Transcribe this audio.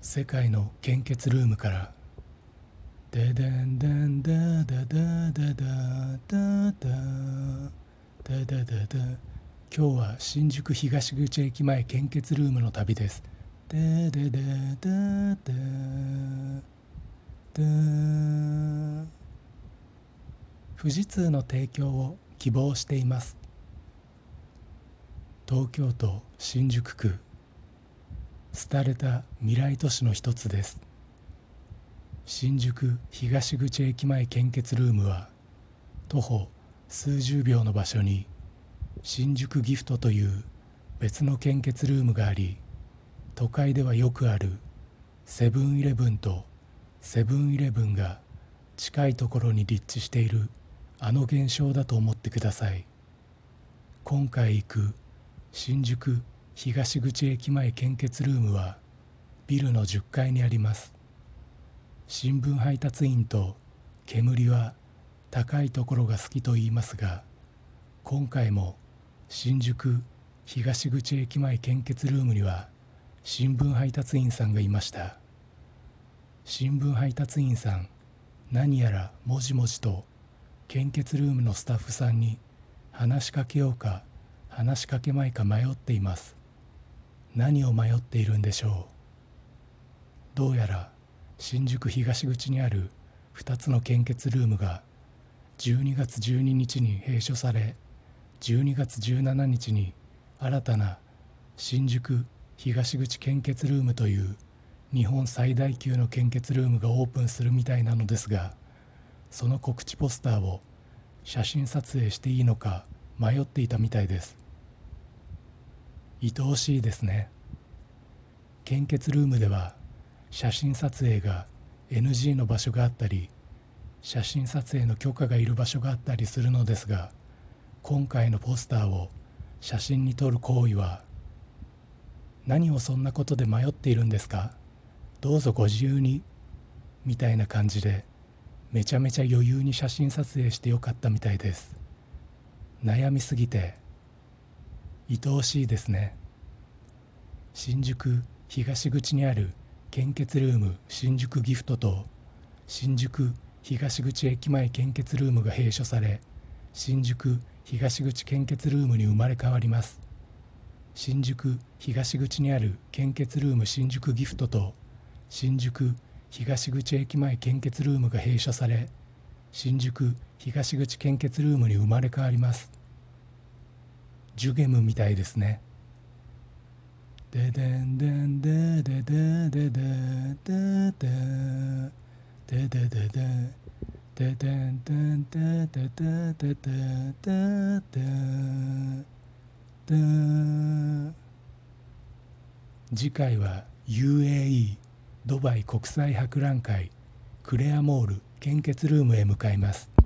世界の献血ルームから「ででんでんだだだだだだだだだだだ」今日は新宿東口駅前献血ルームの旅です。でででだだだ富士通の提供を希望しています。東京都新宿区廃れた未来都市の一つです。新宿東口駅前献血ルームは徒歩数十秒の場所に新宿ギフトという別の献血ルームがあり都会ではよくあるセブンイレブンとセブンイレブンが近いところに立地しているあの現象だと思ってください。今回行く新宿東口駅前献血ルームはビルの10階にあります。新聞配達員と煙は高いところが好きと言いますが今回も新宿東口駅前献血ルームには新聞配達員さんがいました。新聞配達員さん何やらもじもじと献血ルームのスタッフさんに話しかけようか話しかけまいか迷っています。何を迷っているんでしょう？どうやら新宿東口にある2つの献血ルームが12月12日に閉所され12月17日に新たな新宿東口献血ルームという日本最大級の献血ルームがオープンするみたいなのですがその告知ポスターを写真撮影していいのか迷っていたみたいです。愛おしいですね。献血ルームでは写真撮影が NG の場所があったり写真撮影の許可がいる場所があったりするのですが今回のポスターを写真に撮る行為は何をそんなことで迷っているんですか？どうぞご自由にみたいな感じでめちゃめちゃ余裕に写真撮影してよかったみたいです。悩みすぎて愛おしいですね。新宿東口にある献血ルーム新宿ギフトと新宿東口駅前献血ルームが閉所され新宿東口献血ルームに生まれ変わります。新宿東口にある献血ルーム新宿ギフトと新宿東口駅前献血ルームが閉所され新宿東口献血ルームに生まれ変わります。ジュゲムみたいですね。ででんでんでででででででででででででんでんでででででででで次回は UAE ドバイ国際博覧会クレアモール献血ルームへ向かいます